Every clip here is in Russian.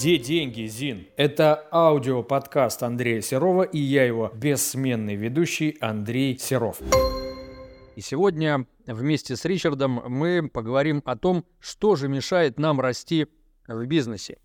Где деньги, Зин? Это аудиоподкаст Андрея Серова и я его бессменный ведущий Андрей Серов. И сегодня вместе с Ричардом мы поговорим о том, что же мешает нам расти в бизнесе.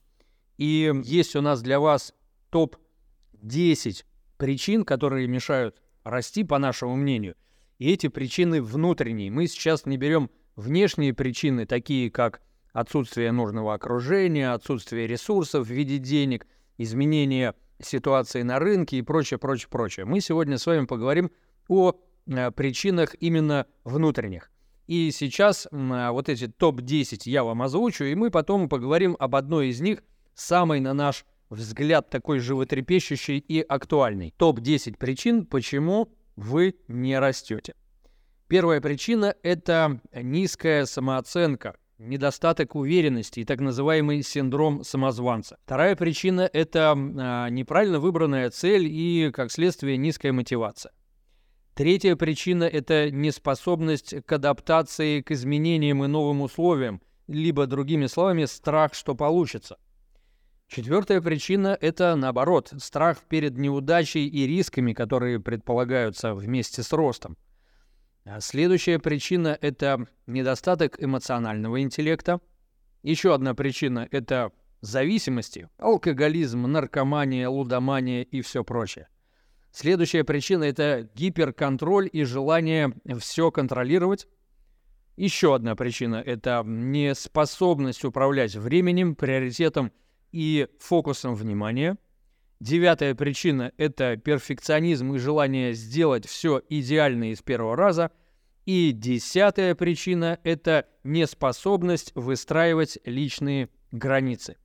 И есть у нас для вас топ-10 причин, которые мешают расти, по нашему мнению. И эти причины внутренние. Мы сейчас не берем внешние причины, такие как отсутствие нужного окружения, отсутствие ресурсов в виде денег, изменение ситуации на рынке и прочее, прочее, прочее. Мы сегодня с вами поговорим о э, причинах именно внутренних. И сейчас э, вот эти топ-10 я вам озвучу, и мы потом поговорим об одной из них, самой, на наш взгляд, такой животрепещущей и актуальной. Топ-10 причин, почему вы не растете. Первая причина – это низкая самооценка, недостаток уверенности и так называемый синдром самозванца. Вторая причина – это а, неправильно выбранная цель и, как следствие, низкая мотивация. Третья причина – это неспособность к адаптации к изменениям и новым условиям, либо, другими словами, страх, что получится. Четвертая причина – это, наоборот, страх перед неудачей и рисками, которые предполагаются вместе с ростом. А следующая причина – это недостаток эмоционального интеллекта. Еще одна причина – это зависимости, алкоголизм, наркомания, лудомания и все прочее. Следующая причина – это гиперконтроль и желание все контролировать. Еще одна причина – это неспособность управлять временем, приоритетом и фокусом внимания – Девятая причина – это перфекционизм и желание сделать все идеально из первого раза. И десятая причина – это неспособность выстраивать личные границы.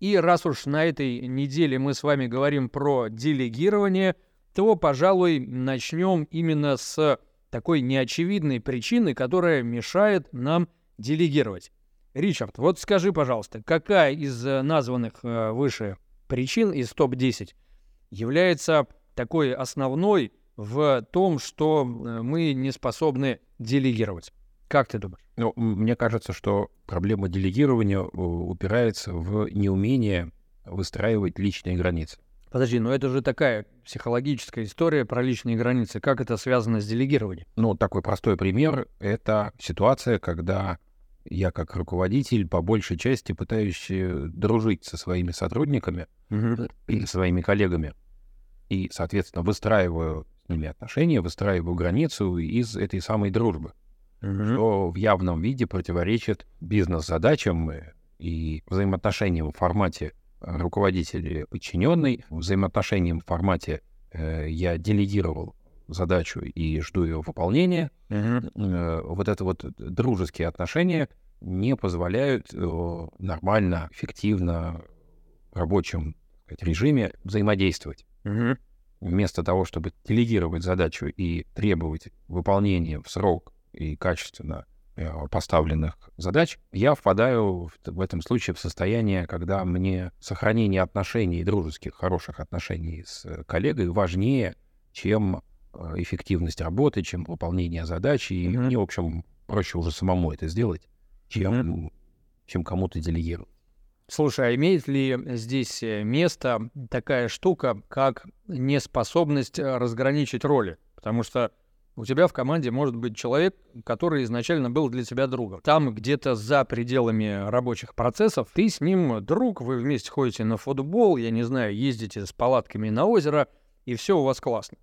И раз уж на этой неделе мы с вами говорим про делегирование, то, пожалуй, начнем именно с такой неочевидной причины, которая мешает нам делегировать. Ричард, вот скажи, пожалуйста, какая из э, названных э, выше причин из топ-10 является такой основной в том, что э, мы не способны делегировать. Как ты думаешь? Ну, мне кажется, что проблема делегирования э, упирается в неумение выстраивать личные границы. Подожди, но это же такая психологическая история про личные границы. Как это связано с делегированием? Ну, такой простой пример — это ситуация, когда я как руководитель по большей части пытаюсь э, дружить со своими сотрудниками, mm-hmm. своими коллегами, и, соответственно, выстраиваю с ними отношения, выстраиваю границу из этой самой дружбы, mm-hmm. что в явном виде противоречит бизнес-задачам и взаимоотношениям в формате руководитель подчиненный, взаимоотношениям в формате э, я делегировал задачу и жду ее выполнения. Uh-huh. Вот это вот дружеские отношения не позволяют э, нормально, эффективно в рабочем сказать, режиме взаимодействовать. Uh-huh. Вместо того, чтобы делегировать задачу и требовать выполнения в срок и качественно э, поставленных задач, я впадаю в, в этом случае в состояние, когда мне сохранение отношений, дружеских, хороших отношений с коллегой важнее, чем Э, эффективность работы, чем выполнение задачи. И mm-hmm. мне, в общем, проще уже самому это сделать, чем, чем кому-то делегировать. Слушай, а имеет ли здесь э, место такая штука, как неспособность э, разграничить роли? Потому что у тебя в команде может быть человек, который изначально был для тебя другом. Там где-то за пределами рабочих процессов ты с ним друг, вы вместе ходите на футбол, я не знаю, ездите с палатками на озеро, и все у вас классно.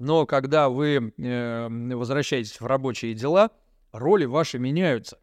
Но когда вы э, возвращаетесь в рабочие дела, роли ваши меняются.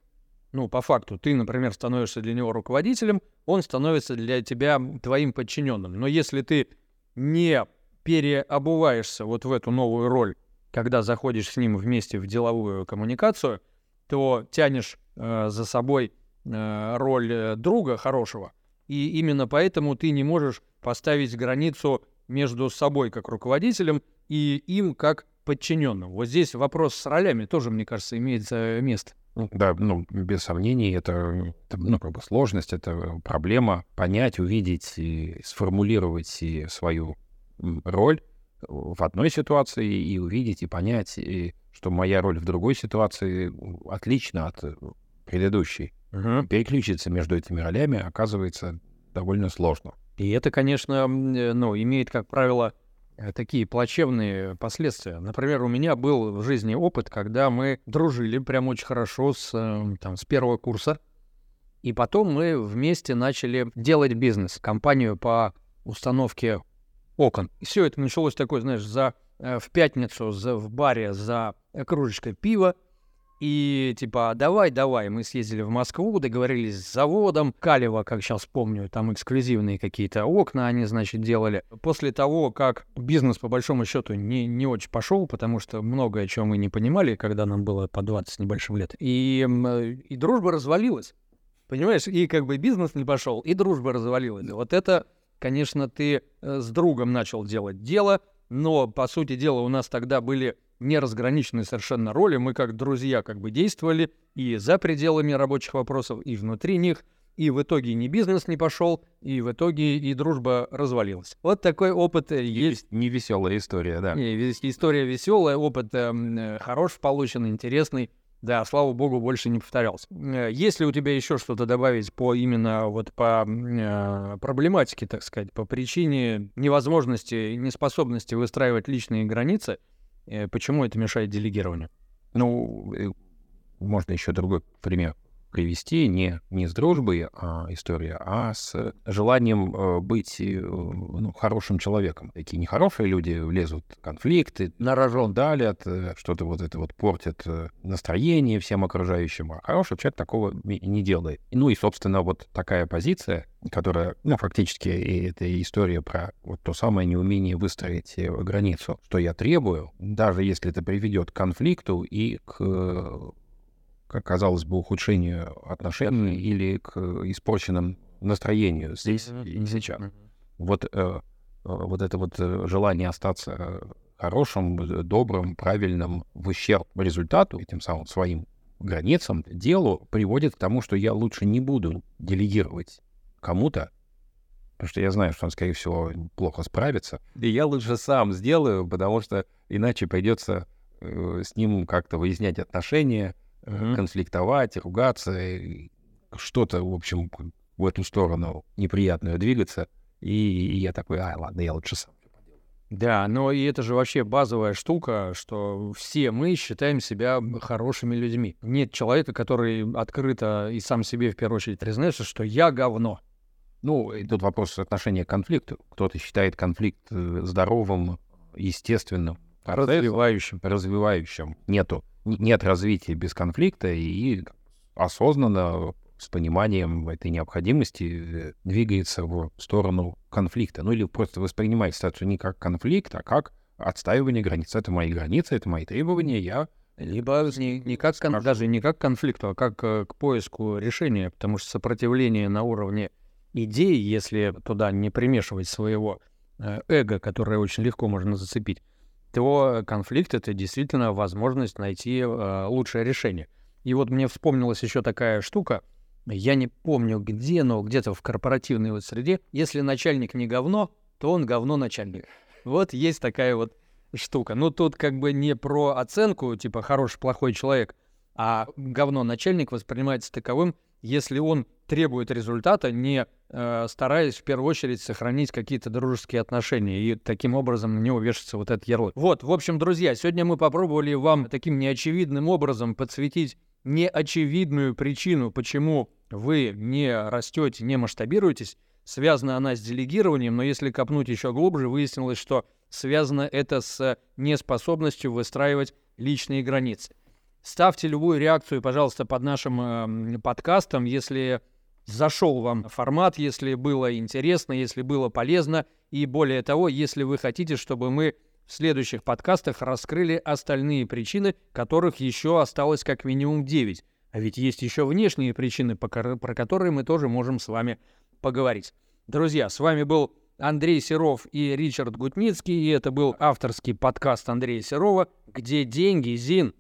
Ну, по факту, ты, например, становишься для него руководителем, он становится для тебя твоим подчиненным. Но если ты не переобуваешься вот в эту новую роль, когда заходишь с ним вместе в деловую коммуникацию, то тянешь э, за собой э, роль э, друга хорошего, и именно поэтому ты не можешь поставить границу между собой как руководителем и им как подчиненным. Вот здесь вопрос с ролями тоже, мне кажется, имеет э, место. Ну, да, ну, без сомнений, это, это ну, как бы сложность, это проблема понять, увидеть и сформулировать и свою роль в одной ситуации и увидеть и понять, и, что моя роль в другой ситуации отлична от предыдущей. Угу. Переключиться между этими ролями оказывается довольно сложно. И это, конечно, э, ну, имеет, как правило, э, такие плачевные последствия. Например, у меня был в жизни опыт, когда мы дружили прям очень хорошо с, э, там, с первого курса, и потом мы вместе начали делать бизнес, компанию по установке окон. Все это началось такое, знаешь, за, в пятницу за, в баре за кружечкой пива, и типа, давай, давай, мы съездили в Москву, договорились с заводом. Калева, как сейчас помню, там эксклюзивные какие-то окна они, значит, делали. После того, как бизнес, по большому счету, не, не очень пошел, потому что многое, чем мы не понимали, когда нам было по 20 с небольшим лет. И, и дружба развалилась. Понимаешь, и как бы бизнес не пошел, и дружба развалилась. Вот это, конечно, ты э, с другом начал делать дело, но, по сути дела, у нас тогда были неразграниченные совершенно роли. Мы как друзья как бы действовали и за пределами рабочих вопросов, и внутри них. И в итоге ни бизнес не пошел, и в итоге и дружба развалилась. Вот такой опыт э, есть. Не веселая история, да. Не, история веселая, опыт э, хорош получен, интересный. Да, слава богу, больше не повторялся. Э, есть ли у тебя еще что-то добавить по именно вот по э, проблематике, так сказать, по причине невозможности, неспособности выстраивать личные границы? Э, почему это мешает делегированию? Ну, э, можно еще другой пример привести не, не с дружбой а, история, а с желанием э, быть э, ну, хорошим человеком. Такие нехорошие люди влезут в конфликты, на рожон далят, э, что-то вот это вот портят э, настроение всем окружающим. А хороший человек такого не делает. Ну и, собственно, вот такая позиция, которая, ну, фактически и это история про вот то самое неумение выстроить э, границу, что я требую, даже если это приведет к конфликту и к казалось бы, ухудшению отношений или к испорченным настроению здесь и сейчас. Вот, э, вот это вот э, желание остаться хорошим, добрым, правильным в ущерб результату, этим самым своим границам, делу, приводит к тому, что я лучше не буду делегировать кому-то, потому что я знаю, что он, скорее всего, плохо справится. И я лучше сам сделаю, потому что иначе придется э, с ним как-то выяснять отношения, uh-huh. конфликтовать, ругаться, что-то, в общем, в эту сторону неприятную двигаться. И, и я такой, а, ладно, я лучше сам. Да, но и это же вообще базовая штука, что все мы считаем себя хорошими людьми. Нет человека, который открыто и сам себе в первую очередь признается, что я говно. Ну, и тут вопрос отношения к конфликту. Кто-то считает конфликт э, здоровым, естественным, развивающим. развивающим. Нету нет развития без конфликта, и осознанно, с пониманием этой необходимости, э, двигается в сторону конфликта. Ну или просто воспринимает ситуацию не как конфликт, а как отстаивание границ. Это мои границы, это мои требования, я либо не, не как кон, даже не как к конфликту, а как э, к поиску решения, потому что сопротивление на уровне идей, если туда не примешивать своего э, эго, которое очень легко можно зацепить, то конфликт — это действительно возможность найти э, лучшее решение. И вот мне вспомнилась еще такая штука, я не помню где, но где-то в корпоративной вот среде, если начальник не говно, то он говно начальник. Вот есть такая вот штука. Ну, тут как бы не про оценку, типа хороший, плохой человек, а говно начальник воспринимается таковым, если он требует результата, не э, стараясь в первую очередь сохранить какие-то дружеские отношения, и таким образом на него вешается вот этот ярлык. Вот, в общем, друзья, сегодня мы попробовали вам таким неочевидным образом подсветить неочевидную причину, почему вы не растете, не масштабируетесь. Связана она с делегированием, но если копнуть еще глубже, выяснилось, что связано это с неспособностью выстраивать личные границы. Ставьте любую реакцию, пожалуйста, под нашим э, подкастом, если зашел вам формат, если было интересно, если было полезно. И более того, если вы хотите, чтобы мы в следующих подкастах раскрыли остальные причины, которых еще осталось как минимум 9. А ведь есть еще внешние причины, про которые мы тоже можем с вами поговорить. Друзья, с вами был Андрей Серов и Ричард Гутницкий, и это был авторский подкаст Андрея Серова «Где деньги, Зин?»